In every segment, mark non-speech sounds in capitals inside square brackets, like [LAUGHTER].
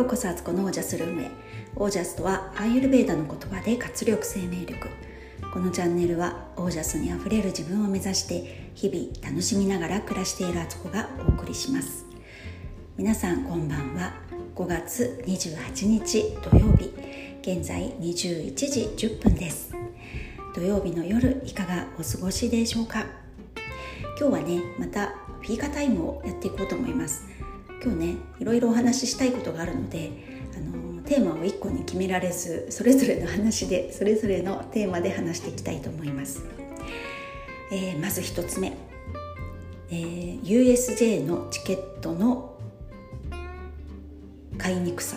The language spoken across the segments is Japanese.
ようこそあつこのオージャスルームへオージャスとはアーユルベーダの言葉で活力生命力。このチャンネルはオージャスにあふれる自分を目指して日々楽しみながら暮らしているあつこがお送りします。皆さんこんばんは。5月28日土曜日。現在21時10分です。土曜日の夜いかがお過ごしでしょうか？今日はねまたフィーカタイムをやっていこうと思います。今日ねいろいろお話ししたいことがあるのであのテーマを1個に決められずそれぞれの話でそれぞれのテーマで話していきたいと思います、えー、まず1つ目、えー、USJ のチケットの買いにくさ。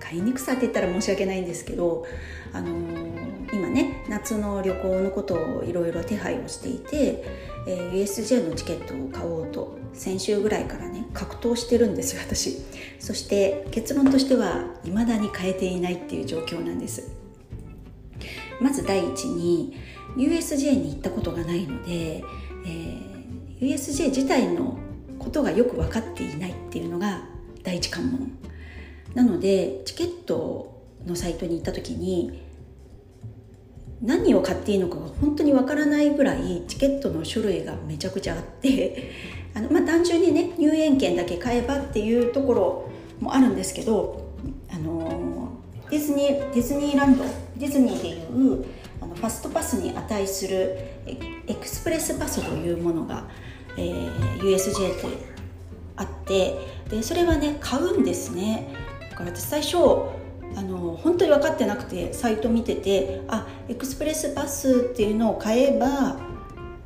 買いにくさって言ったら申し訳ないんですけど、あの、今ね夏の旅行のことをいろいろ手配をしていて、えー、USJ のチケットを買おうと先週ぐらいからね格闘してるんですよ [LAUGHS] 私。そして結論としては未だに変えていないっていう状況なんです。まず第一に USJ に行ったことがないので、えー、USJ 自体のことがよく分かっていないっていうのが第一関門。なのでチケットのサイトに行った時に何を買っていいのかが本当にわからないぐらいチケットの種類がめちゃくちゃあって [LAUGHS] あの、まあ、単純にね入園券だけ買えばっていうところもあるんですけどあのディズニーディズニーランドディズニーでいうあのファストパスに値するエクスプレスパスというものが、えー、USJ ってあってでそれはね買うんですね。だから私最初あの本当に分かってなくてサイト見ててあエクスプレスパスっていうのを買えば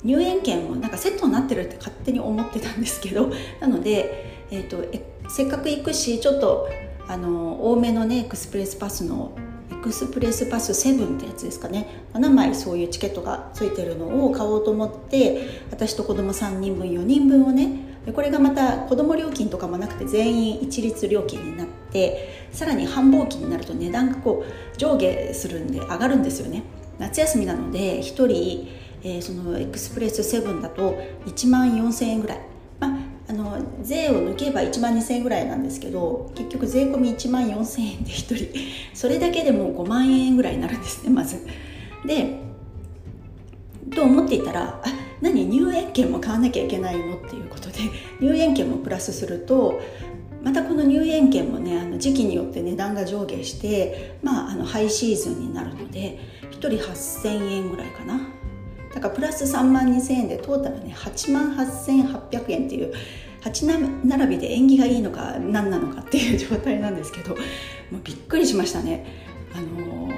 入園券もなんかセットになってるって勝手に思ってたんですけど [LAUGHS] なので、えーと、せっかく行くしちょっとあの多めのねエクスプレスパスのエクスプレスパス7ってやつですかね。7枚そういうチケットがついてるのを買おうと思って私と子供3人分4人分をねこれがまた子ども料金とかもなくて全員一律料金になってさらに繁忙期になると値段がこう上下するんで上がるんですよね。夏休みなので1人、えー、そのエクスプレス7だと1万4000円ぐらい、まあ、あの税を抜けば1万2000円ぐらいなんですけど結局税込み1万4000円で1人。それだけでも5万円ぐらいになるんですねまず。でと思っていたらあ何入園券も買わなきゃいけないのっていうことで [LAUGHS] 入園券もプラスするとまたこの入園券もねあの時期によって値段が上下して、まあ、あのハイシーズンになるので1人8000円ぐらいかなだからプラス3万2000円でトータルね8万8800円っていう8並びで縁起がいいのか何なのかっていう状態なんですけどもうびっくりしましたね。あの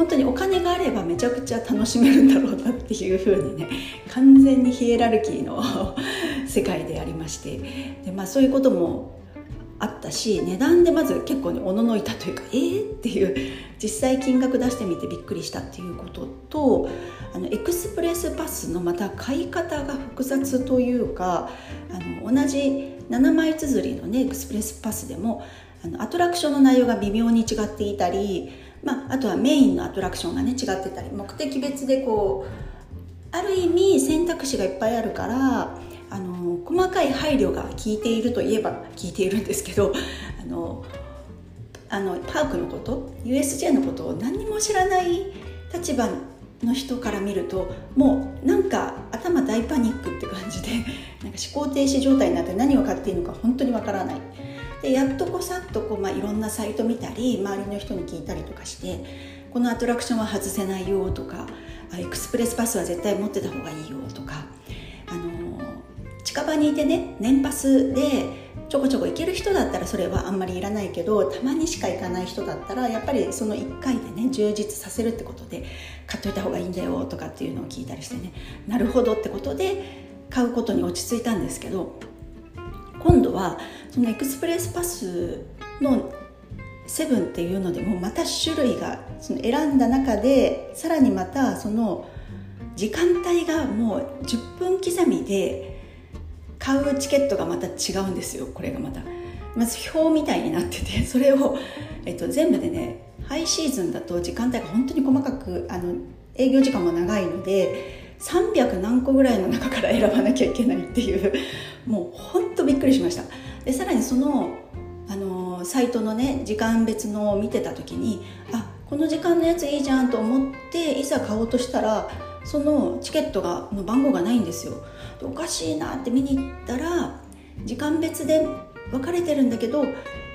本当にお金があればめちゃくちゃ楽しめるんだろうなっていうふうにね完全にヒエラルキーの [LAUGHS] 世界でありまして。で、まあ、そういうこともあったし値段でまず結構ねおののいたというかえー、っていう実際金額出してみてびっくりしたっていうこととあのエクスプレスパスのまた買い方が複雑というかあの同じ7枚綴りのねエクスプレスパスでもあのアトラクションの内容が微妙に違っていたりまあ、あとはメインのアトラクションがね違ってたり目的別でこうある意味選択肢がいっぱいあるからあの細かい配慮が効いているといえば効いているんですけどあのあのパークのこと USJ のことを何にも知らない立場の人から見るともうなんか頭大パニックって感じで [LAUGHS] なんか思考停止状態になって何を買っていいのか本当にわからない。でやっとこさっとこう、まあ、いろんなサイト見たり周りの人に聞いたりとかしてこのアトラクションは外せないよとかエクスプレスパスは絶対持ってた方がいいよとか、近場にいてね年パスでちょこちょこ行ける人だったらそれはあんまりいらないけどたまにしか行かない人だったらやっぱりその1回でね充実させるってことで買っといた方がいいんだよとかっていうのを聞いたりしてねなるほどってことで買うことに落ち着いたんですけど今度はそのエクスプレスパスのセブンっていうのでもまた種類がその選んだ中でさらにまたその時間帯がもう10分刻みで買うチケットがまた違うんですよ。これがまた。まず表みたいになってて [LAUGHS] それを、えっと、全部でねハイシーズンだと時間帯が本当に細かくあの営業時間も長いので300何個ぐらいの中から選ばなきゃいけないっていう [LAUGHS] もうほんとびっくりしました。でさらにそのあのサイトのね時間別のを見てた時にあこの時間のやついいじゃんと思っていざ買おうとしたらそのチケットがの番号がないんですよ。おかしいなって見に行ったら時間別で分かれてるんだけど、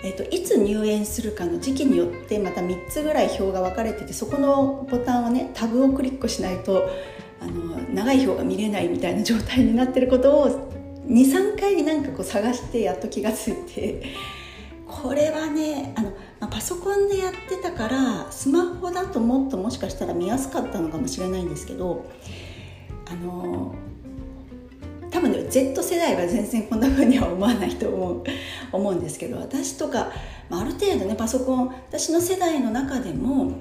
えーと、いつ入園するかの時期によってまた3つぐらい表が分かれててそこのボタンをねタブをクリックしないとあの長い表が見れないみたいな状態になってることを23回なんかこう探してやっと気が付いてこれはねあの、ま、パソコンでやってたからスマホだともっともしかしたら見やすかったのかもしれないんですけどあの多分ね Z 世代は全然こんな風には思わないと思う思うんですけど私とか、まあ、ある程度ねパソコン私の世代の中でも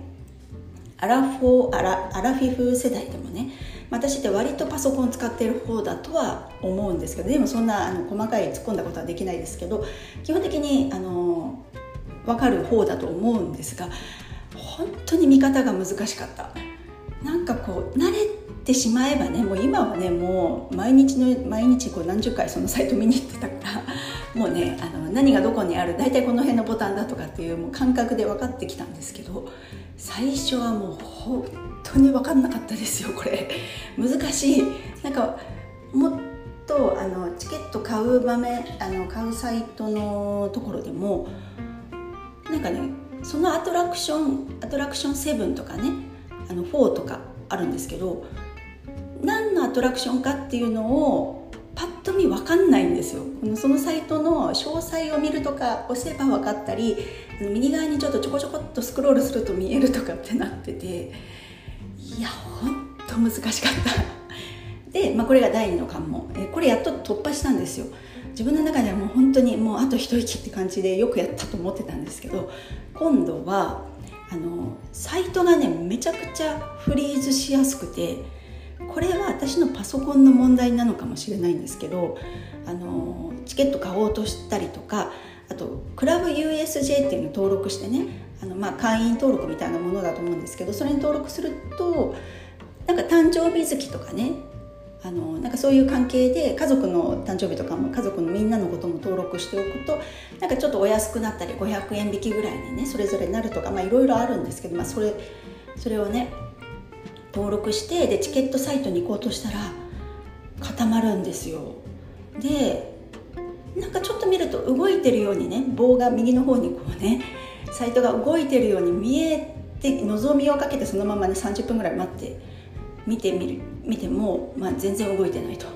アラフォーアラアラフィフ世代でもね私って割とパソコン使ってる方だとは思うんですけどでもそんなあの細かい突っ込んだことはできないですけど基本的にあの分かる方だと思うんですが本当に見方が難しかった。なんかこう慣れてしまえばねもう今はねもう毎日の毎日こう何十回そのサイト見に行ってたから [LAUGHS] もうねあの何がどこにある大体この辺のボタンだとかっていうもう感覚で分かってきたんですけど最初はもう本当に分かんなかったですよこれ。[LAUGHS] 難しい。なんかもっとあのチケット買う場面あの買うサイトのところでもなんかねそのアトラクションアトラクション7とかねあの4とかあるんですけど何のアトラクションかっていうのをパッと見分かんないんですよ。そのサイトの詳細を見るとか押せば分かったり右側にちょっとちょこちょこっとスクロールすると見えるとかってなってて。いやほんと難しかった。で、まあ、これが第2の関門。これやっと突破したんですよ。自分の中ではもう本当にもうあと一息って感じでよくやったと思ってたんですけど今度はあのサイトがねめちゃくちゃフリーズしやすくてこれは私のパソコンの問題なのかもしれないんですけどあのチケット買おうとしたりとかあとクラブ USJ っていうのを登録してねあの、まあ、会員登録みたいなものだと思うんですけどそれに登録するとなんか誕生日月とかねあのなんかそういう関係で家族の誕生日とかも家族のみんなのことも登録しておくとなんかちょっとお安くなったり500円引きぐらいにねそれぞれなるとかいろいろあるんですけど、まあ、それそれをね登録してでチケットサイトに行こうとしたら固まるんですよ。でなんかちょっと見ると動いてるようにね棒が右の方にこうねサイトが動いてるように見えて望みをかけてそのままね30分ぐらい待って見てみる見ても、まあ、全然動いてないと。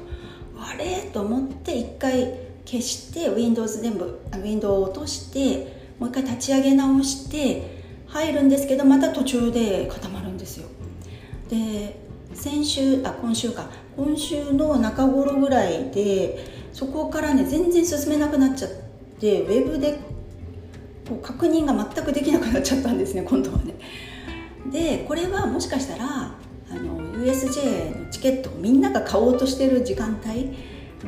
あれ？と思って一回消して Windows 全部 Windows を落としてもう一回立ち上げ直して入るんですけどまた途中で固まるんですよ。で先週あ今週か。今週の中頃ぐらいでそこからね全然進めなくなっちゃってウェブでこう確認が全くできなくなっちゃったんですね [LAUGHS] 今度はね。でこれはもしかしたらあの USJ のチケットをみんなが買おうとしてる時間帯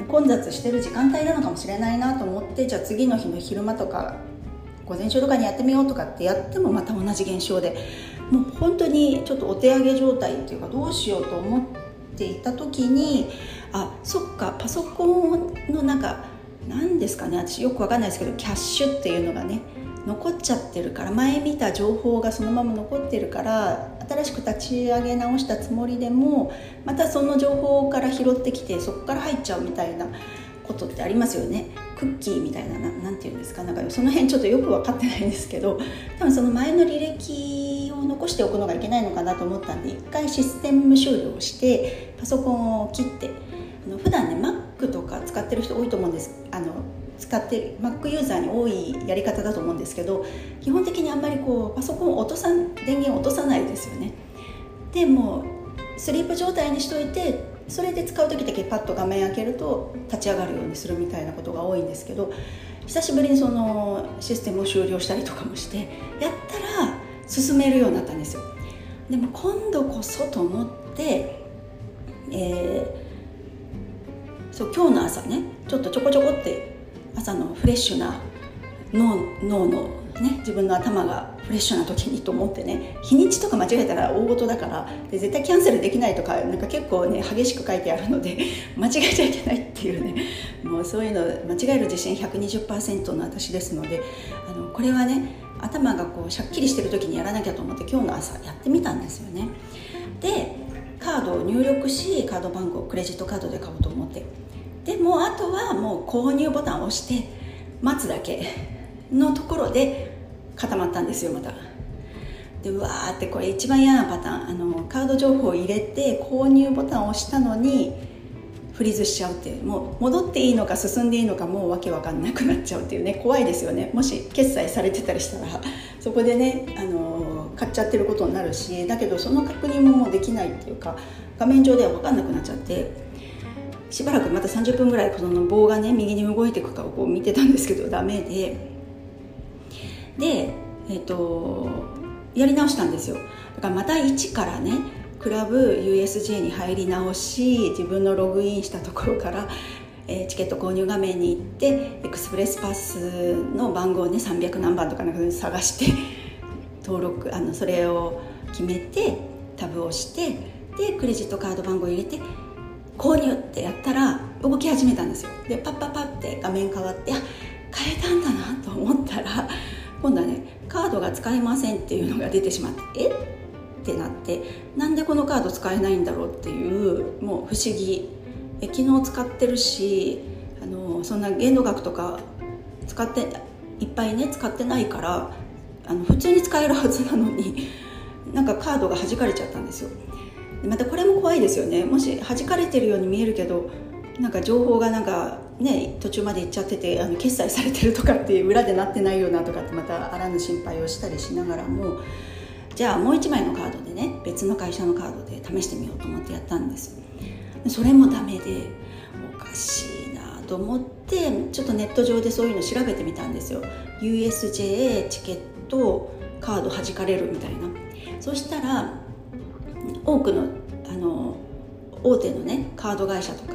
混雑してる時間帯なのかもしれないなと思ってじゃあ次の日の昼間とか午前中とかにやってみようとかってやってもまた同じ現象でもう本当にちょっとお手上げ状態っていうかどうしようと思っていた時にあそっかパソコンのなんか何ですかね私よくわかんないですけどキャッシュっていうのがね残っちゃってるから前見た情報がそのまま残ってるから新しく立ち上げ直したつもりでもまたその情報から拾ってきてそこから入っちゃうみたいなことってありますよね。クッキーみたいな何て言うんですか。なんかその辺ちょっとよく分かってないんですけど多分その前の履歴を残しておくのがいけないのかなと思ったんで一回システム終了してパソコンを切ってあの普段ね Mac とか使ってる人多いと思うんです。あの使ってる Mac ユーザーに多いやり方だと思うんですけど基本的にあんまりこうパソコンを落とさ電源を落とさないですよね。でもスリープ状態にしといてそれで使う時だけパッと画面開けると立ち上がるようにするみたいなことが多いんですけど久しぶりにそのシステムを終了したりとかもしてやったら進めるようになったんですよ。でも今度こそと思って、えー、そう今日の朝ねちょっとちょこちょこって朝のフレッシュな脳脳のね、自分の頭がフレッシュな時にと思ってね日にちとか間違えたら大事だからで絶対キャンセルできないとかなんか結構ね激しく書いてあるので [LAUGHS] 間違えちゃいけないっていうねもうそういうの間違える自信120%の私ですのであのこれはね頭がこうしゃっきりしてる時にやらなきゃと思って今日の朝やってみたんですよね。でカードを入力しカード番号クレジットカードで買おうと思って。でもあとはもう購入ボタンを押して待つだけのところで固まったんですよまた。でうわーってこれ一番嫌なパターン。あのカード情報を入れて購入ボタンを押したのにフリーズしちゃうってもう戻っていいのか進んでいいのかもうわけわかんなくなっちゃうっていうね怖いですよね。もし決済されてたりしたら。そこでねあの買っちゃってることになるしだけどその確認ももうできないっていうか画面上では分かんなくなっちゃってしばらくまた30分ぐらいこの棒がね右に動いていくかをこう見てたんですけどダメで。で、えーと、やり直したんですよ。だからまた1からねクラブ USJ に入り直し自分のログインしたところから、えー、チケット購入画面に行ってエクスプレスパスの番号ね300何番とかなんか探して登録あのそれを決めてタブを押してでクレジットカード番号入れて購入ってやったら動き始めたんですよ。でパッパッパって画面変わってあ変えたんだなと思ったら今度はねカードが使えませんっていうのが出てしまってえ？ってなってなんでこのカード使えないんだろうっていうもう不思議。え昨日使ってるしあのそんな限度額とか使っていっぱいね使ってないからあの普通に使えるはずなのに [LAUGHS] なんかカードが弾かれちゃったんですよ。またこれも怖いですよね。もし弾かれてるように見えるけどなんか情報がなんかね途中まで行っちゃっててあの決済されてるとかっていう裏でなってないよなとかってまたあらぬ心配をしたりしながらもじゃあもう1枚のカードでね別の会社のカードで試してみようと思ってやったんです。それもダメでおかしいなと思ってちょっとネット上でそういうの調べてみたんですよ。USJ チケットカード弾かれるみたいな。そしたら多くのあの大手のねカード会社とか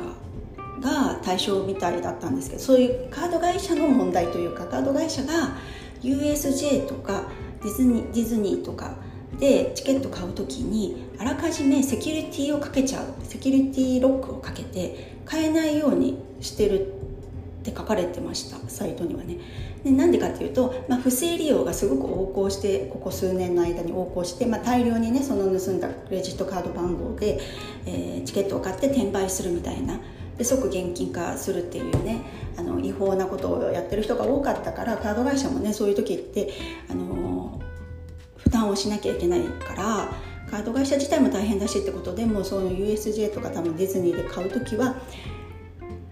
が対象みたいだったんですけどそういうカード会社の問題というかカード会社が USJ とかディズニーディズニーとかでチケット買う時にあらかじめセキュリティをかけちゃう。セキュリティロックをかけて買えないようにしてるって書かれてました。サイトにはね。でなんでかっていうと、まあ、不正利用がすごく横行してここ数年の間に横行して、まあ、大量にねその盗んだクレジットカード番号で、えー、チケットを買って転売するみたいな。で即現金化するっていうねあの違法なことをやってる人が多かったからカード会社もねそういう時ってあの負担をしなきゃいけないからカード会社自体も大変だしってことでもうその USJ とか多分ディズニーで買う時は、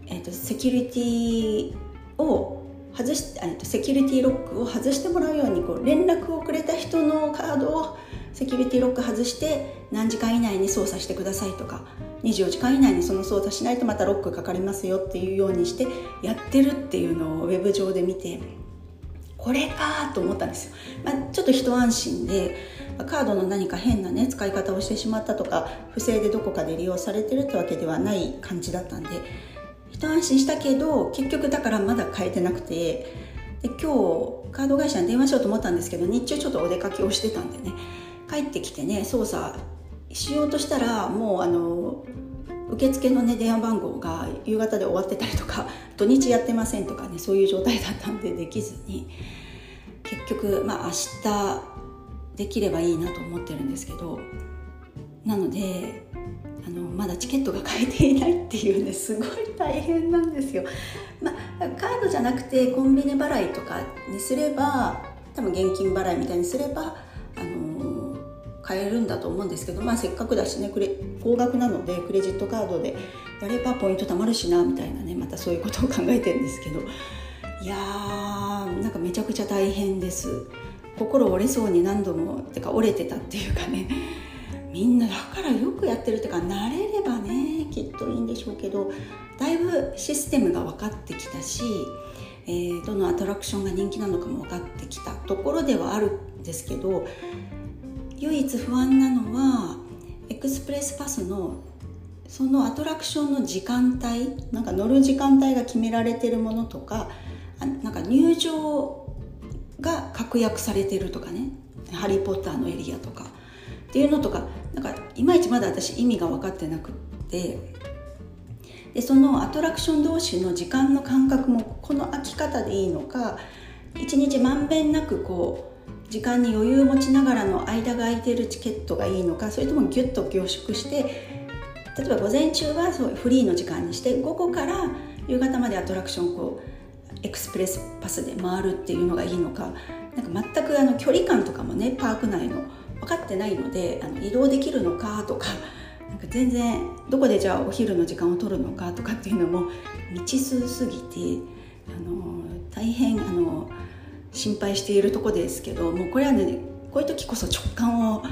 えーと、セキュリティを外し、えーとセキュリティロックを外してもらうようにこう連絡をくれた人のカードをセキュリティロック外して何時間以内に操作してくださいとか24時間以内にその操作しないとまたロックかかりますよっていうようにしてやってるっていうのをウェブ上で見てこれかと思ったんですよ、まあ、ちょっと一安心でカードの何か変なね使い方をしてしまったとか不正でどこかで利用されてるってわけではない感じだったんで一安心したけど結局だからまだ変えてなくてで今日カード会社に電話しようと思ったんですけど日中ちょっとお出かけをしてたんでね。帰ってきてね操作しようとしたらもうあの受付のね電話番号が夕方で終わってたりとか [LAUGHS] 土日やってませんとかねそういう状態だったんでできずに結局まあ明日できればいいなと思ってるんですけどなのであのまだチケットが買えていないっていうねすごい大変なんですよ。まあ、カードじゃなくてコンビニ払いとかにすれば多分現金払いみたいにすればあの買えるんだと思うんですけど、まあ、せっかくだしねクレ高額なのでクレジットカードでやればポイント貯まるしなみたいなねまたそういうことを考えてるんですけどいやーなんかめちゃくちゃ大変です。心折れそうに何度もてか折れてたっていうかねみんなだからよくやってるっていうか慣れればねきっといいんでしょうけどだいぶシステムが分かってきたし、えー、どのアトラクションが人気なのかも分かってきたところではあるんですけど唯一不安なのはエクスプレスパスのそのアトラクションの時間帯なんか乗る時間帯が決められてるものとかなんか入場が確約されてるとかね「ハリー・ポッター」のエリアとか。っていうのとかなんかいまいちまだ私意味が分かってなくって。でそのアトラクション同士の時間の間隔もこの空き方でいいのか一日まんべんなくこう時間に余裕を持ちながらの間が空いてるチケットがいいのかそれともギュッと凝縮して例えば午前中はそうフリーの時間にして午後から夕方までアトラクションこうエクスプレスパスで回るっていうのがいいのかなんか全くあの距離感とかもねパーク内の分かってないのであの移動できるのかとかなんか全然どこでじゃあお昼の時間を取るのかとかっていうのも未知数すぎてあの大変あの心配しているとこですけどもうこれはねこういう時こそ直感を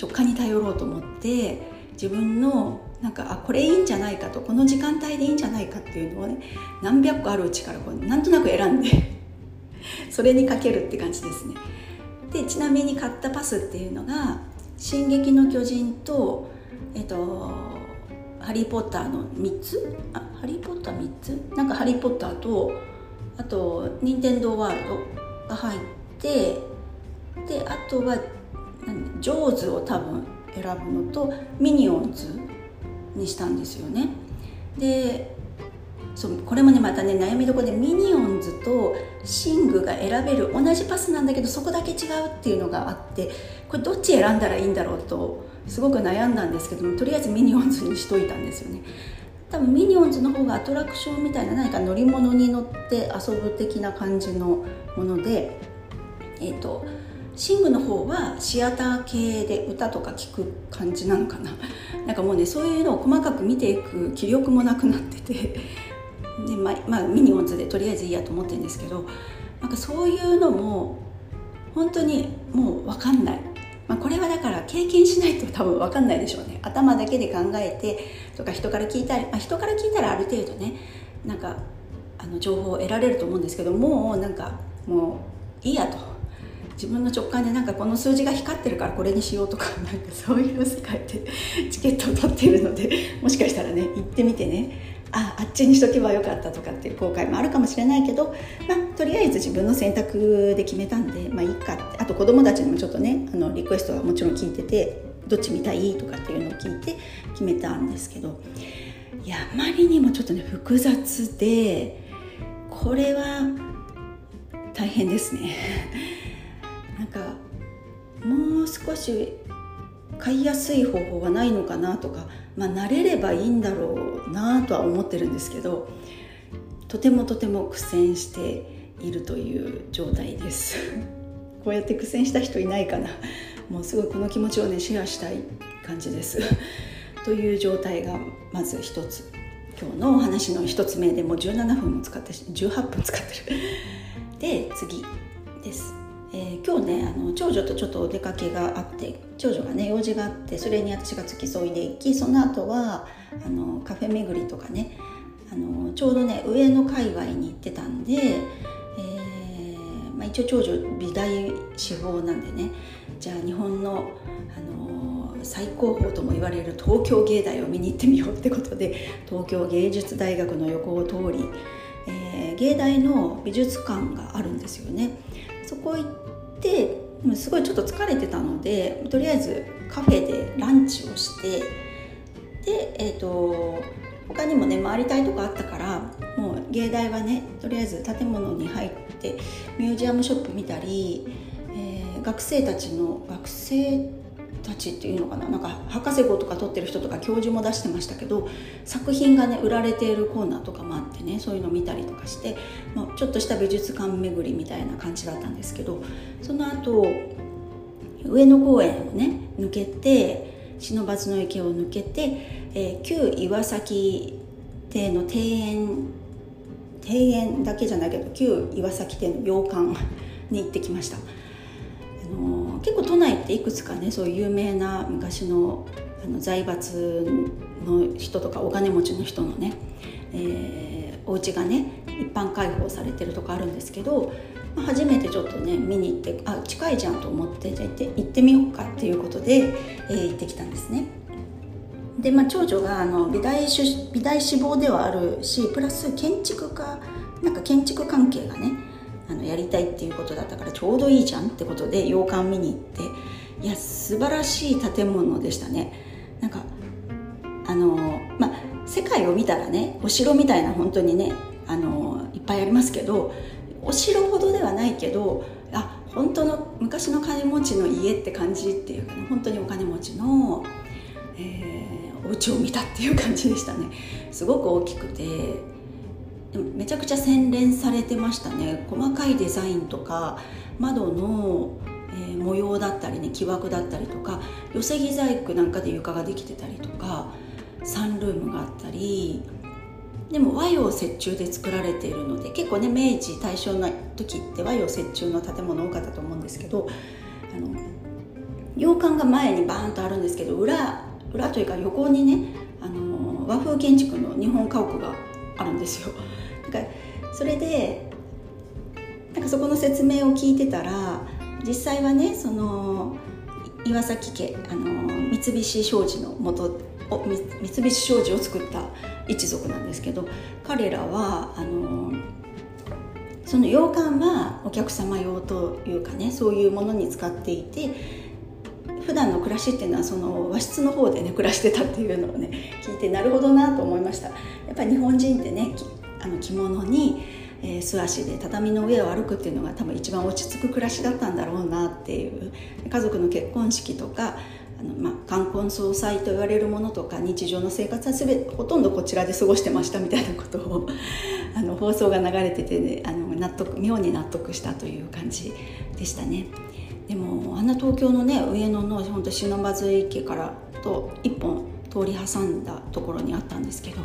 直感に頼ろうと思って自分のなんかあこれいいんじゃないかとこの時間帯でいいんじゃないかっていうのをね何百個あるうちからこうなんとなく選んで [LAUGHS] それにかけるって感じですね。でちなみに買ったパスっていうのが「進撃の巨人と」えっと「ハリー・ポッター」の3つ？あハリー・ポッター3つ？なんか「ハリー・ポッターと」あと「任天堂ワールド」が入ってであとは「ジョーズ」を多分選ぶのと「ミニオンズ」にしたんですよね。でそうこれもねまたね悩みどころでミニオンズとシングが選べる同じパスなんだけどそこだけ違うっていうのがあってこれどっち選んだらいいんだろうとすごく悩んだんですけどもとりあえずミニオンズにしといたんですよね多分ミニオンズの方がアトラクションみたいな何か乗り物に乗って遊ぶ的な感じのものでえ、ー、とシングの方はシアター系で歌とか聴く感じなのかな。[LAUGHS] なんかもうねそういうのを細かく見ていく気力もなくなってて。[LAUGHS] で、まあまあ、ミニオンズでとりあえずいいやと思ってるんですけどなんかそういうのも本当にもう分かんない、まあ、これはだから経験しないと多分分かんないでしょうね。頭だけで考えてとか人から聞いたり、まあ、人から聞いたらある程度ねなんかあの情報を得られると思うんですけどもうなんかもういいやと。自分の直感でなんかこの数字が光ってるからこれにしようとか [LAUGHS] なんかそういう世界で [LAUGHS] チケットを取ってるのでもしかしたらね行ってみてね。ああっちにしとけばよかったとかっていう後悔もあるかもしれないけど、まあ、とりあえず自分の選択で決めたんでまあいいかって。あと子供たちにもちょっとねあのリクエストはもちろん聞いててどっち見たいとかっていうのを聞いて決めたんですけど。いやあまりにもちょっとね複雑でこれは大変ですね。[LAUGHS] なんかもう少し買いやすい方法がないのかなとかまあ、慣れればいいんだろうなとは思ってるんですけどとてもとても苦戦しているという状態です。[LAUGHS] こうやって苦戦した人いないかな。もうすごいこの気持ちをねシェアしたい感じです。[LAUGHS] という状態がまず一つ。今日のお話の一つ目でもう17分も使って18分使ってる。で次です。えー、今日ねあの長女とちょっとお出かけがあって長女がね用事があってそれに私が付き添いで行きその後はあのカフェ巡りとかねあのちょうどね上野界隈に行ってたんで、えー、まあ、一応長女美大志望なんでねじゃあ日本の、あの最高峰とも言われる東京芸大を見に行ってみようってことで東京芸術大学の横を通り、えー、芸大の美術館があるんですよね。そこ行ってすごいちょっと疲れてたのでとりあえずカフェでランチをしてでえっ、ー、と他にもね回りたいとこあったからもう芸大はねとりあえず建物に入ってミュージアムショップ見たり、えー、学生たちの学生たちっていうのかな？なんか博士号とか取ってる人とか教授も出してましたけど作品がね売られているコーナーとかもあってねそういうの見たりとかして、まあ、ちょっとした美術館巡りみたいな感じだったんですけどその後上野公園をね抜けて不忍池を抜けて、えー、旧岩崎邸の庭園庭園だけじゃないけど旧岩崎邸の洋館に行ってきました。あのー結構都内っていくつかねそういう有名な昔のあの財閥の人とかお金持ちの人のね、えー、お家がね一般開放されてるとこあるんですけど、まあ、初めてちょっとね見に行ってあ近いじゃんと思ってじゃ行って行ってみようかっていうことで、えー、行ってきたんですね。で、まあ、長女があの美大美大志望ではあるしプラス建築家なんか建築関係がねあのやりたいっていうことだったからちょうどいいじゃんってことで洋館見に行っていや素晴らしい建物でしたね。なんかあのまあ世界を見たらねお城みたいな本当にねあのいっぱいありますけどお城ほどではないけどあ本当の昔の金持ちの家って感じっていうかね本当にお金持ちの、えー、お家を見たっていう感じでしたね。すごく大きくてめちゃくちゃ洗練されてましたね。細かいデザインとか窓の、えー、模様だったりね木枠だったりとか寄せ木細工なんかで床ができてたりとかサンルームがあったりでも和洋折衷で作られているので結構ね明治大正の時って和洋折衷の建物多かったと思うんですけどあの洋館が前にバーンとあるんですけど裏裏というか横にねあの和風建築の日本家屋があるんですよ。だかそれでなんかそこの説明を聞いてたら実際はねその岩崎家あの三菱商事の元三菱商事を作った一族なんですけど彼らはあのその洋館はお客様用というかねそういうものに使っていて普段の暮らしっていうのはその和室の方でね暮らしてたっていうのをね聞いてなるほどなと思いました。やっぱり日本人ってねあの着物に、えー、素足で畳の上を歩くっていうのが多分一番落ち着く暮らしだったんだろうなっていう家族の結婚式とかあの、まあ、冠婚葬祭と言われるものとか日常の生活は全てほとんどこちらで過ごしてましたみたいなことを [LAUGHS] あの放送が流れてて、ね、あの納得妙に納得したという感じでしたね。でもあんな東京のね上野の本当篠津池からと一本通り挟んだところにあったんですけど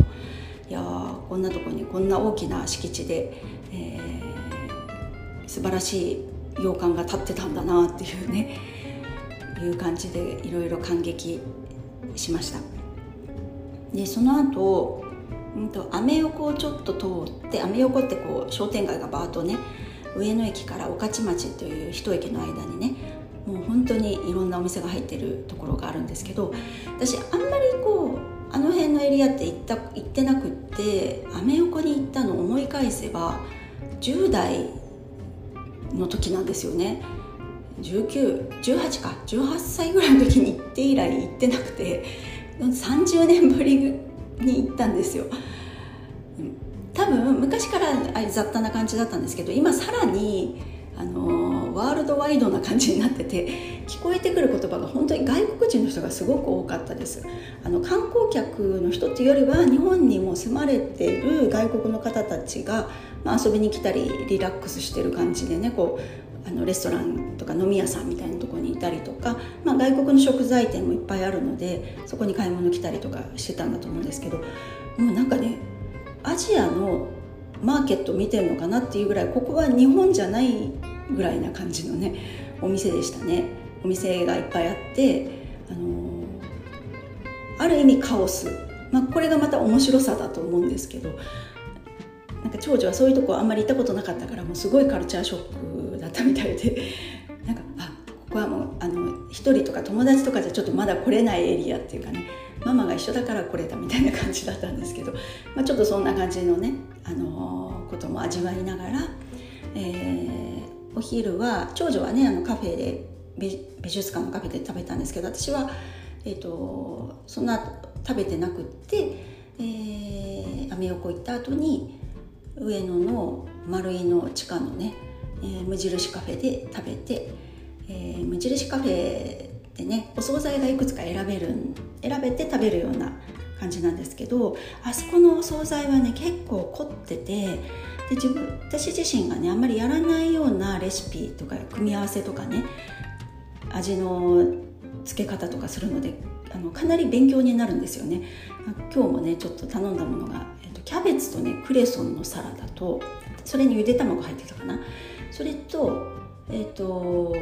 いやこんなとこにこんな大きな敷地で、えー、素晴らしい洋館が建ってたんだなっていうねいう感じでいろいろ感激しました。でその後うんとアメ横をちょっと通ってアメ横ってこう商店街がバーッとね上野駅から御徒町という一駅の間にねもう本当にいろんなお店が入ってるところがあるんですけど私あんまりこうあの辺のエリアって行った行ってなくってアメ横に行ったのを思い返せば10代の時なんですよね。1918か。18歳ぐらいの時に行って以来行ってなくて30年ぶりに行ったんですよ。多分昔から雑多な感じだったんですけど今さらにあのワールドワイドな感じになってて聞こえてくる言葉が本当に外国人の人がすごく多かったです。あの観光客の人っていうよりは日本にも住まれてる外国の方たちが、まあ、遊びに来たりリラックスしてる感じでねこうあのレストランとか飲み屋さんみたいなとこにいたりとか、まあ、外国の食材店もいっぱいあるのでそこに買い物来たりとかしてたんだと思うんですけどもうなんかねアジアのマーケット見てるのかなっていうぐらいここは日本じゃないぐらいな感じのねお店でしたね。お店がいっぱいあってあのー、ある意味カオス、まあ、これがまた面白さだと思うんですけどなんか長女はそういうとこあんまり行ったことなかったからもうすごいカルチャーショックだったみたいで [LAUGHS] なんかあここはもうあの一人とか友達とかじゃちょっとまだ来れないエリアっていうかねママが一緒だから来れたみたいな感じだったんですけど、まあ、ちょっとそんな感じのね、あのー、ことも味わいながら、えー、お昼は長女はねあのカフェで美術館のカフェで食べたんですけど私は、えーと、そんな食べてなくって、えー、アメ横行った後に上野の丸井の地下のね、えー、無印カフェで食べて、えー、無印カフェでねお惣菜がいくつか選べる選べて食べるような感じなんですけどあそこのお惣菜はね結構凝っててで自分私自身がねあんまりやらないようなレシピとか組み合わせとかね味の付け方とかするのであのかなり勉強になるんですよね。今日もねちょっと頼んだものが、えっと、キャベツとねクレソンのサラダとそれにゆで卵入ってたかな。それとえっと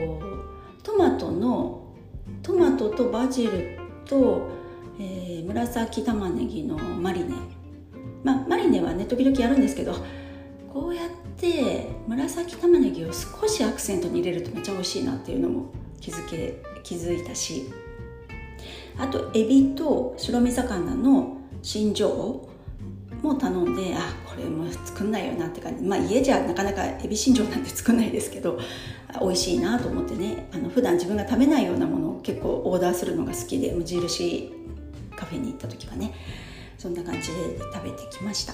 トマトのトマトとバジルと、えー、紫玉ねぎのマリネ。まあマリネはね時々やるんですけどこうやって紫玉ねぎを少しアクセントに入れるとめっちゃ美味しいなっていうのも気づけ気づいたし。あとエビと白身魚の新庄も頼んであこれも作んないよなって感じ。まあ家じゃなかなかエビ新庄なんて作んないですけど美味しいなと思ってね。あの普段自分が食べないようなものを結構オーダーするのが好きで無印カフェに行った時はね。そんな感じで食べてきました、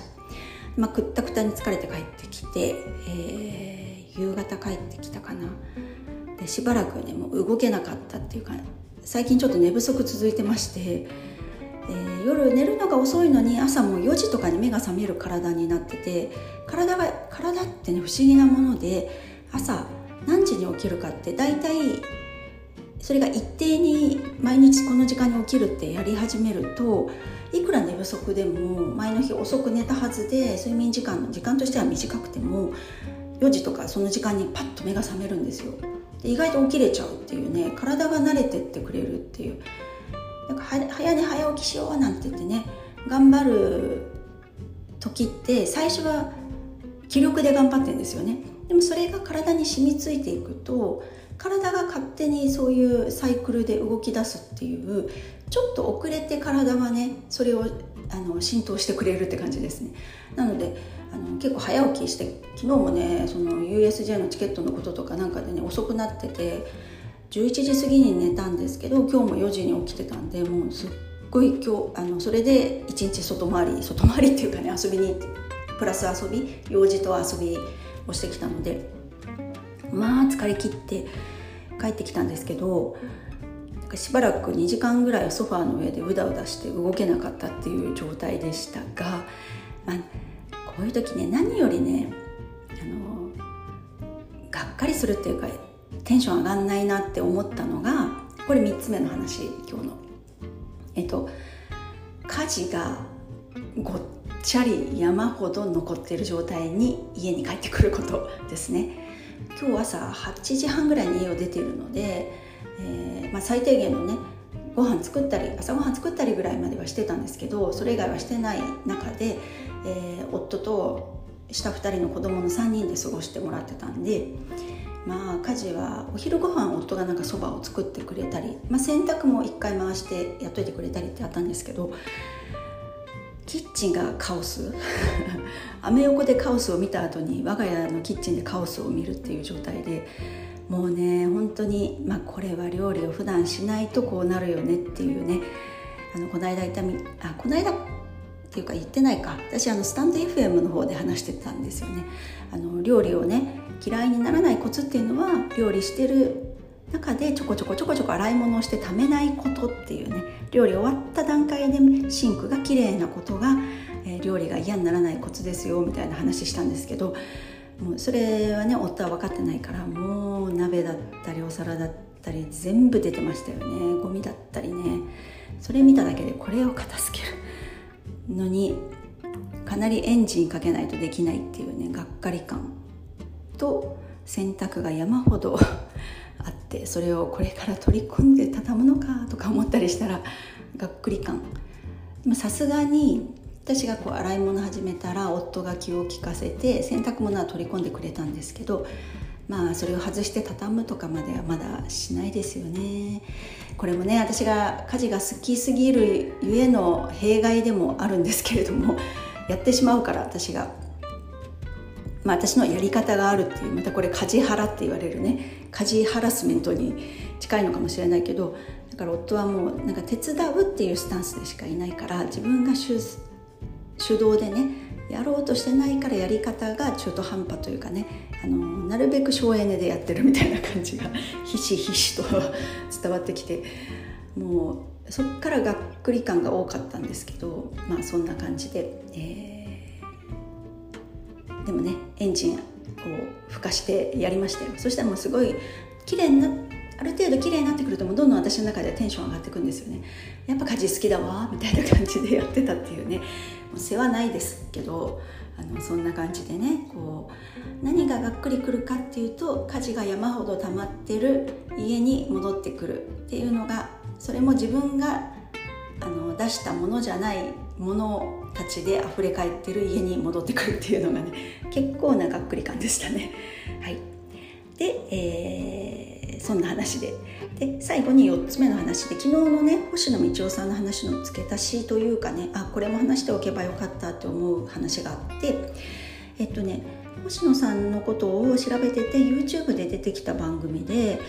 まあ、くったくたに疲れて帰ってきて、えー、夕方帰ってきたかな。でしばらくねもう動けなかったっていうか最近ちょっと寝不足続いてましてえー、夜寝るのが遅いのに朝も4時とかに目が覚める体になってて体が体ってね不思議なもので朝何時に起きるかって大体それが一定に毎日この時間に起きるってやり始めるといくら寝不足でも前の日遅く寝たはずで睡眠時間の時間としては短くても4時とかその時間にパッと目が覚めるんですよ。で意外と起きれちゃうっていうね体が慣れてってくれるっていう。なんか早寝早起きしようなんて言ってね頑張る時って最初は気力で頑張ってるんですよね。でもそれが体に染みついていくと体が勝手にそういうサイクルで動き出すっていうちょっと遅れて体はねそれをあの浸透してくれるって感じですね。なのであの結構早起きして昨日もねその USJ のチケットのこととかなんかでね遅くなってて11時過ぎに寝たんですけど今日も4時に起きてたんでもうすっごい今日あのそれで一日外回り外回りっていうかね遊びにプラス遊び用事と遊びをしてきたのでまあ疲れ切って帰ってきたんですけどなんかしばらく2時間ぐらいソファーの上でうだうだして動けなかったっていう状態でしたが、まあ、こういう時ね何よりねあのがっかりするっていうかテンション上がんないなって思ったのがこれ3つ目の話今日の。えっと家事がごっちゃり山ほど残っている状態に家に帰ってくることですね。今日朝8時半ぐらいに家を出ているので、えー、まあ、最低限のねご飯作ったり朝ごはん作ったりぐらいまではしてたんですけどそれ以外はしてない中で、えー、夫と下2人の子供の3人で過ごしてもらってたんでまあ家事はお昼ご飯夫がなんかそばを作ってくれたり、まあ、洗濯も1回回してやっといてくれたりってあったんですけどキッチンがカオス？[LAUGHS] アメ横でカオスを見た後に我が家のキッチンでカオスを見るっていう状態でもうね本当にまあこれは料理を普段しないとこうなるよねっていうね。あのこの間言ったみあこの間っていうか言ってないか。私あのスタンド FM の方で話してたんですよね。あの料理をね嫌いにならないコツっていうのは料理してる中でちょこちょこちょこちょこ洗い物をしてためないことっていうね料理終わった段階でシンクが綺麗なことが、えー、料理が嫌にならないコツですよみたいな話したんですけどもうそれはね夫は分かってないからもう鍋だったりお皿だったり全部出てましたよね。ゴミだったりね。それ見ただけでこれを片付ける。のにかなりエンジンかけないとできないっていうねがっかり感と洗濯が山ほどあってそれをこれから取り込んで畳むのかとか思ったりしたらがっくり感さすがに私がこう洗い物始めたら夫が気を利かせて洗濯物は取り込んでくれたんですけどまあそれを外して畳むとかまではまだしないですよね。これもね私が家事が好きすぎるゆえの弊害でもあるんですけれどもやってしまうから私が。まあ私のやり方があるっていうまたこれ家事ハラって言われるね家事ハラスメントに近いのかもしれないけどだから夫はもうなんか手伝うっていうスタンスでしかいないから自分が主導でねやろうとしてないからやり方が中途半端というかねあのなるべく省エネでやってるみたいな感じが [LAUGHS] ひしひしと伝わってきてもうそっからがっくり感が多かったんですけどまあそんな感じで、えー、でもねエンジンをふかしてやりましたよ。そしたらもうすごい綺麗になある程度綺麗になってくるともうどんどん私の中でテンション上がってくんですよね。やっぱ家事好きだわみたいな感じでやってたっていうね。もう世話ないですけどあのそんな感じでねこう何ががっくりくるかっていうと家事が山ほど溜まってる家に戻ってくるっていうのがそれも自分があの出したものじゃないものたちで溢れ返ってる家に戻ってくるっていうのがね結構ながっくり感でしたね。はい。で、えー、そんな話で。で最後に4つ目の話で昨日のね星野道夫さんの話の付け足しというかねあこれも話しておけばよかったって思う話があってえっとね星野さんのことを調べてて YouTube で出てきた番組で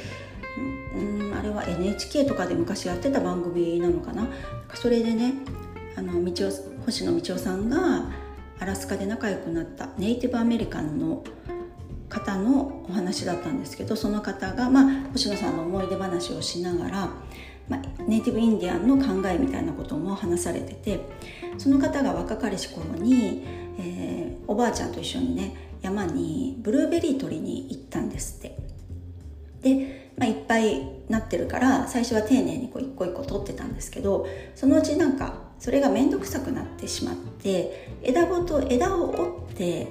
うんあれは NHK とかで昔やってた番組なのかな？それでねあの道夫星野道夫さんがアラスカで仲良くなったネイティブアメリカンの方のお話だったんですけどその方が、まあ、星野さんの思い出話をしながら、まあ、ネイティブインディアンの考えみたいなことも話されててその方が若かりし頃に、えー、おばあちゃんと一緒にね山にブルーベリー取りに行ったんですって。で、まあ、いっぱいなってるから最初は丁寧にこう一個一個取ってたんですけどそのうちなんかそれが面倒くさくなってしまって枝ごと枝を折って、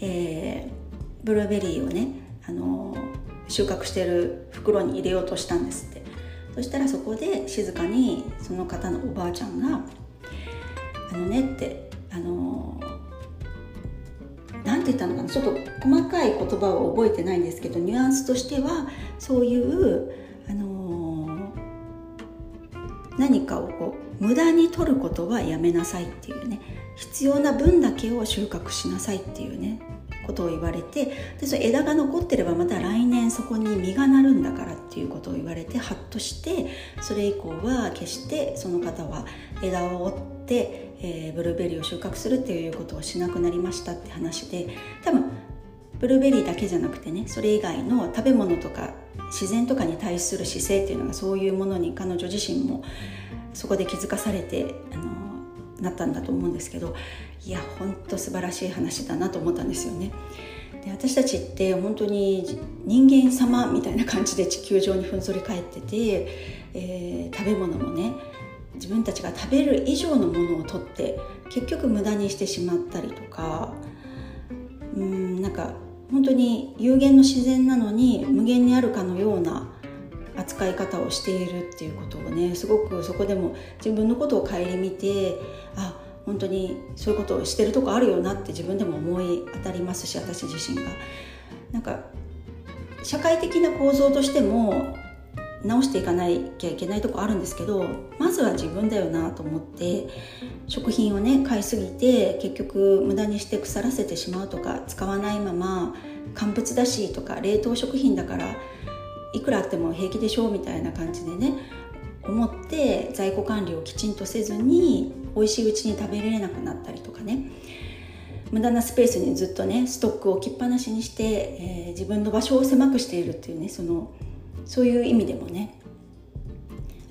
えー、ブルーベリーをね、あの収穫してる袋に入れようとしたんですって。そしたらそこで静かにその方のおばあちゃんが「あのね」ってあのなんて言ったのかなちょっと細かい言葉は覚えてないんですけどニュアンスとしてはそういうあの何かをこう無駄に取ることはやめなさいっていうね。必要な分だけを収穫しなさいっていうね。ことを言われてでそ枝が残ってればまた来年そこに実がなるんだからっていうことを言われてハッとしてそれ以降は決してその方は枝を折って、えー、ブルーベリーを収穫するっていうことをしなくなりましたって話で多分ブルーベリーだけじゃなくてねそれ以外の食べ物とか自然とかに対する姿勢っていうのがそういうものに彼女自身もそこで気づかされてあのなったんだと思うんですけどいや本当素晴らしい話だなと思ったんですよね。で私たちって本当に人間様みたいな感じで地球上にふんぞり返ってて、えー、食べ物もね自分たちが食べる以上のものを取って結局無駄にしてしまったりとかうんなんか本当に有限の自然なのに無限にあるかのような扱い方をしているっていうことをねすごくそこでも自分のことを顧みてあ本当にそういうことをしてるとこあるよなって自分でも思い当たりますし私自身が。なんか社会的な構造としても直していかなきゃいけないとこあるんですけどまずは自分だよなと思って食品をね買いすぎて結局無駄にして腐らせてしまうとか使わないまま乾物だしとか冷凍食品だからいくらあっても平気でしょうみたいな感じでね思って在庫管理をきちんとせずに美味しいうちに食べれなくなったりとかね。無駄なスペースにずっとねストックを置きっぱなしにして、えー、自分の場所を狭くしているっていうねそのそういう意味でもね。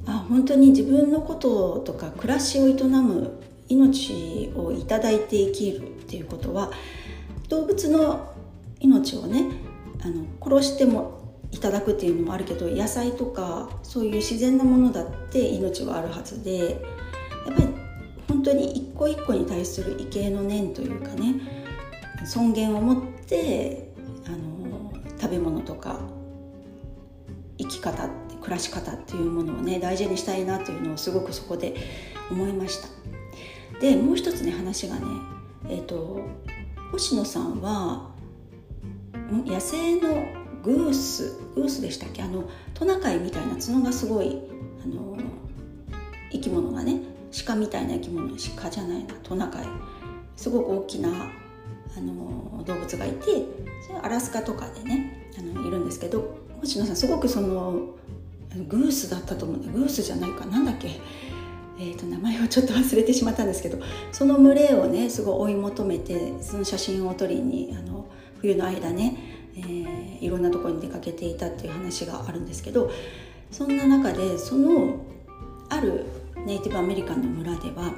あ本当に自分のこととか暮らしを営む命をいいて生きるっていうことは動物の命をねあの殺してもいただくっていうのもあるけど野菜とかそういう自然なものだって命はあるはずでやっぱり本当に一個一個に対する畏敬の念というかね尊厳を持ってあの食べ物とか生き方暮らし方っていうものをね大事にしたいなというのをすごくそこで思いました。でもう一つね話がねえっ、ー、と星野さんは野生のグースグースでしたっけ？あのトナカイみたいな角がすごいあの生き物がね鹿みたいな生き物鹿じゃないなトナカイ。すごく大きなあの動物がいてそれアラスカとかでねあのいるんですけど星野さんすごくそのグースだったと思うんでグースじゃないかなんだっけ？えー、と名前をちょっと忘れてしまったんですけどその群れをねすごい追い求めてその写真を撮りにあの冬の間ねえー、いろんなとこに出かけていたっていう話があるんですけどそんな中でそのあるネイティブアメリカンの村では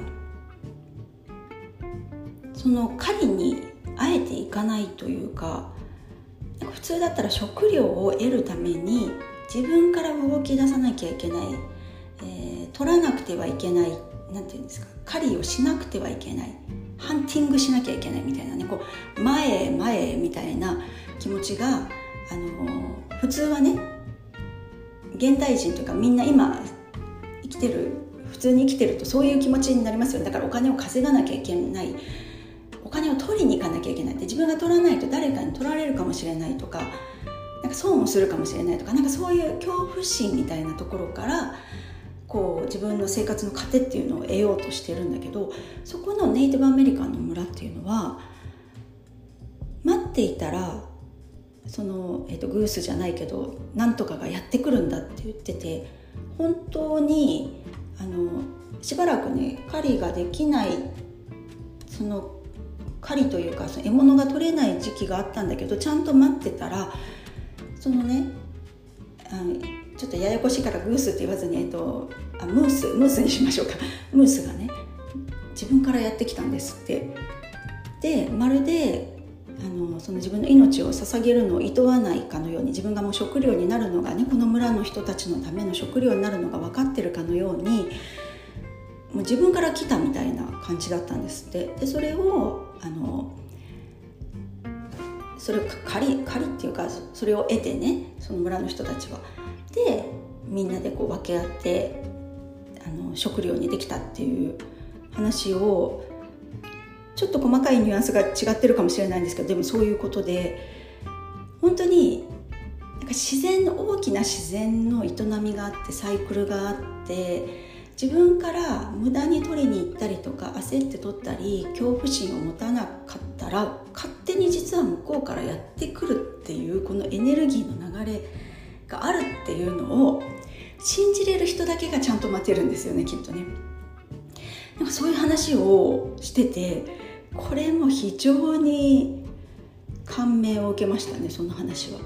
その狩りにあえていかないというか普通だったら食料を得るために自分から動き出さなきゃいけない、えー、取らなくてはいけないなんていうんですか狩りをしなくてはいけない。ハンティングしなきゃいけないみたいなねこう前へ前へみたいな気持ちがあの普通はね現代人というかみんな今生きてる普通に生きてるとそういう気持ちになりますよね。だからお金を稼がなきゃいけない。お金を取りに行かなきゃいけない。で自分が取らないと誰かに取られるかもしれないとかなんか損をするかもしれないとかなんかそういう恐怖心みたいなところからこう自分の生活の糧っていうのを得ようとしてるんだけどそこのネイティブアメリカンの村っていうのは待っていたらその、えーと、グースじゃないけどなんとかがやってくるんだって言ってて本当にあのしばらくね狩りができないその狩りというかその獲物が取れない時期があったんだけどちゃんと待ってたらそのねあのちょっとややこしいからグースって言わずに、えっと、あムースムースにしましょうか。ムースがね自分からやってきたんですって。でまるであのその自分の命を捧げるのを厭わないかのように自分がもう食料になるのがねこの村の人たちのための食料になるのが分かってるかのようにもう自分から来たみたいな感じだったんですって。でそれをあのそれを借り借りっていうかそれを得てねその村の人たちは。でみんなでこう分け合ってあの食料にできたっていう話をちょっと細かいニュアンスが違ってるかもしれないんですけどでもそういうことで本当になんか自然の大きな自然の営みがあってサイクルがあって自分から無駄に取りに行ったりとか焦って取ったり恐怖心を持たなかったら勝手に実は向こうからやってくるっていうこのエネルギーの流れがあるっていうのを信じれる人だけがちゃんと待てるんですよねきっとね。なんかそういう話をしててこれも非常に感銘を受けましたねその話は。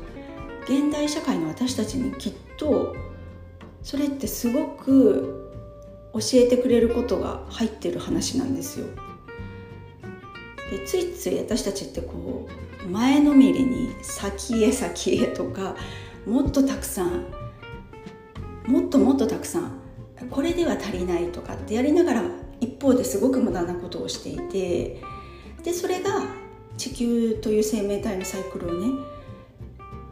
現代社会の私たちにきっとそれってすごく教えてくれることが入ってる話なんですよ。でついつい私たちってこう前のめりに先へ先へとかもっとたくさんもっともっとたくさんこれでは足りないとかってやりながら一方ですごく無駄なことをしていてでそれが地球という生命体のサイクルをね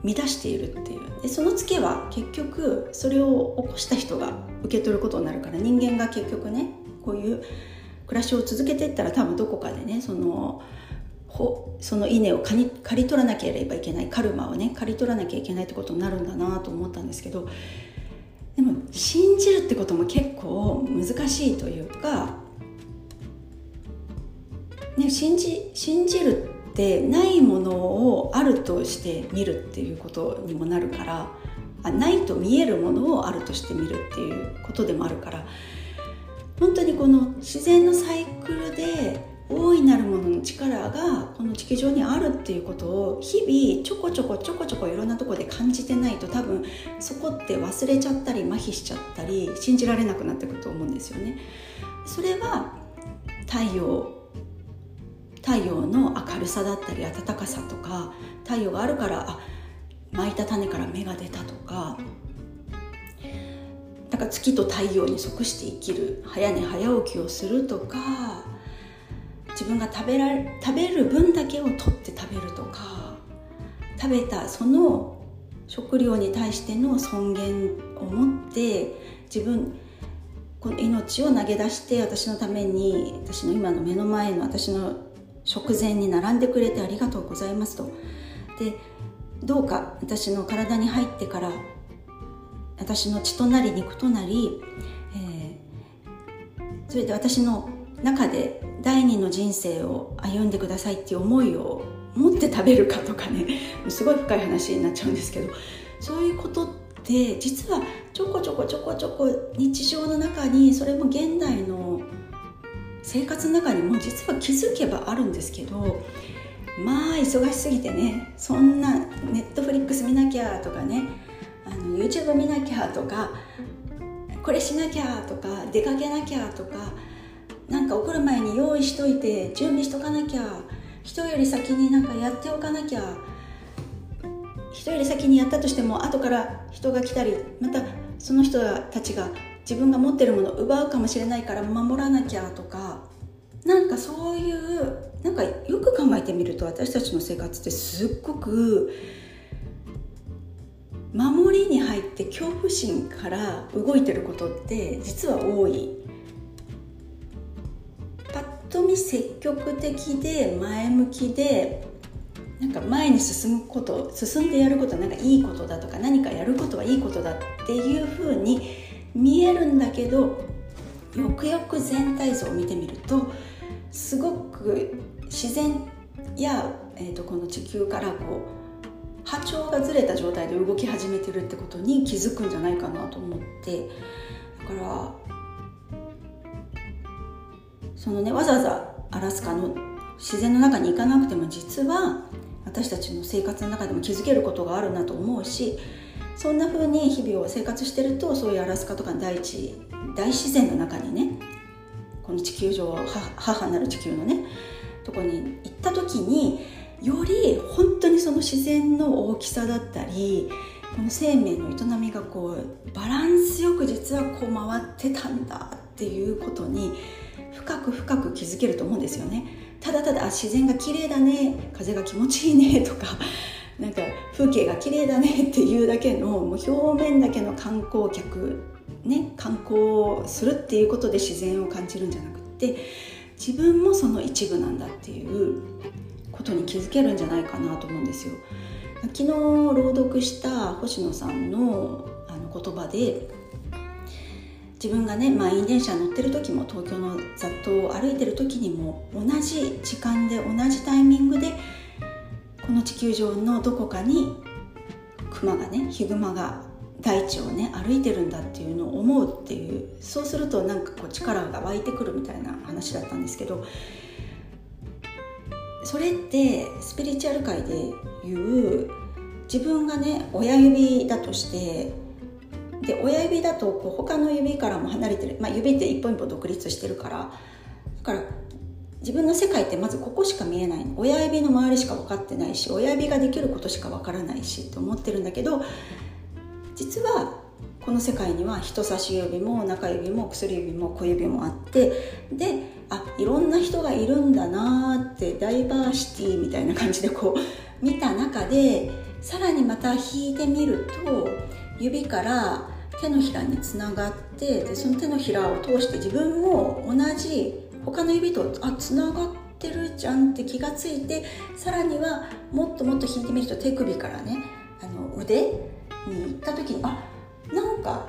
乱しているっていう。でそのツケは結局それを起こした人が受け取ることになるから人間が結局ねこういう暮らしを続けていったら多分どこかでねそのその稲を刈り刈り取らなければいけないカルマをね刈り取らなきゃいけないってことになるんだなと思ったんですけどでも信じるってことも結構難しいというか、ね、信じ信じるってないものをあるとして見るっていうことにもなるからあないと見えるものをあるとして見るっていうことでもあるから本当にこの自然のサイクルで大いなるものの力がこの地球上にあるっていうことを日々ちょこちょこちょこちょこいろんなとこで感じてないと多分そこって忘れちゃったり麻痺しちゃったり信じられなくなってくると思うんですよね。それは太陽太陽の明るさだったり暖かさとか太陽があるからあ巻いた種から芽が出たとかだか月と太陽に即して生きる早寝早起きをするとか自分が食べられ食べる分だけを取って食べるとか食べたその食料に対しての尊厳を持って自分この命を投げ出して私のために私の今の目の前の私の食前に並んでくれてありがとうございますと。でどうか私の体に入ってから私の血となり肉となり、えー、それで私の中で第二の人生を歩んでくださいっていう思いを持って食べるかとかね。[LAUGHS] すごい深い話になっちゃうんですけど。そういうことって実はちょこちょこちょこちょこ日常の中にそれも現代の生活の中にも実は気づけばあるんですけどまあ忙しすぎてねそんなネットフリックス見なきゃとかねあの YouTube 見なきゃとかこれしなきゃとか出かけなきゃとかなんか怒る前に用意しといて準備しとかなきゃ人より先になんかやっておかなきゃ人より先にやったとしても後から人が来たりまたその人たちが自分が持ってるものを奪うかもしれないから守らなきゃとかなんかそういうなんかよく考えてみると私たちの生活ってすっごく守りに入って恐怖心から動いてることって実は多い。と見積極的で前向きでなんか前に進むこと進んでやることなんかいいことだとか何かやることはいいことだっていうふうに見えるんだけどよくよく全体像を見てみるとすごく自然や、えーと、この地球からこう波長がずれた状態で動き始めてるってことに気づくんじゃないかなと思ってだからそのねわざわざアラスカの自然の中に行かなくても実は私たちの生活の中でも気づけることがあるなと思うしそんな風に日々を生活してるとそういうアラスカとかの大地大自然の中にねこの地球上母なる地球のねとこに行った時により本当にその自然の大きさだったりこの生命の営みがこうバランスよく実はこう回ってたんだっていうことに深く深く気づけると思うんですよね。ただただ自然が綺麗だね風が気持ちいいねとか [LAUGHS] なんか風景が綺麗だねっていうだけのもう表面だけの観光客ね観光するっていうことで自然を感じるんじゃなくって自分もその一部なんだっていうことに気づけるんじゃないかなと思うんですよ。昨日朗読した星野さんのあの言葉で自分がね満員電車乗ってる時も東京の雑踏を歩いてる時にも同じ時間で同じタイミングでこの地球上のどこかにクマがねヒグマが大地をね歩いてるんだっていうのを思うっていうそうするとなんかこう力が湧いてくるみたいな話だったんですけどそれってスピリチュアル界でいう自分がね親指だとしてで親指だとこう他の指からも離れてる、まあ、指って一本一本独立してるから。だから自分の世界ってまずここしか見えない。親指の周りしか分かってないし親指ができることしか分からないしと思ってるんだけど実はこの世界には人差し指も中指も薬指も小指もあってであいろんな人がいるんだなってダイバーシティみたいな感じでこう見た中でさらにまた引いてみると指から手のひらにつながってでその手のひらを通して自分も同じ他の指とあつながってるじゃんって気がついてさらにはもっともっと引いてみると手首からねあの腕に行った時にあなんか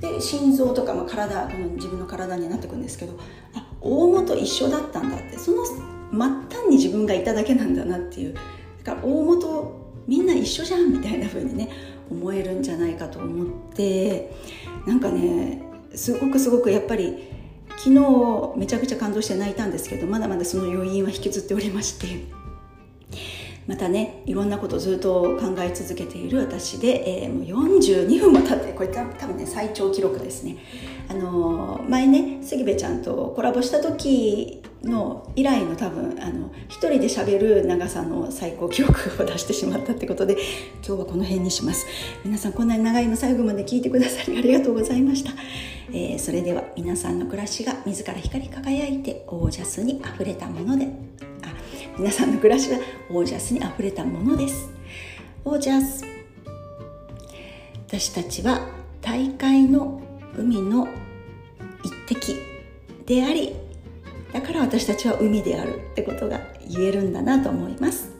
で心臓とか、まあ、体この自分の体になってくんですけどあ大元一緒だったんだってその末端に自分がいただけなんだなっていう。だから大元みんな一緒じゃんみたいな風にね思えるんじゃないかと思ってなんかねすごくすごくやっぱり昨日めちゃくちゃ感動して泣いたんですけどまだまだその余韻は引きずっておりまして。またねいろんなことずっと考え続けている私で、えー、もう42分も経ってこれ多分ね最長記録ですね。あのー、前ね杉部ちゃんとコラボした時の以来の多分あの一人で喋る長さの最高記録を出してしまったってことで今日はこの辺にします。皆さんこんなに長いの最後まで聞いてくださりありがとうございました。えー、それでは皆さんの暮らしが自ら光り輝いてオージャスにあふれたものであ皆さんの暮らしはオージャスにあふれたものです。オージャス。私たちは大海の海の一滴でありだから私たちは海であるってことが言えるんだなと思います。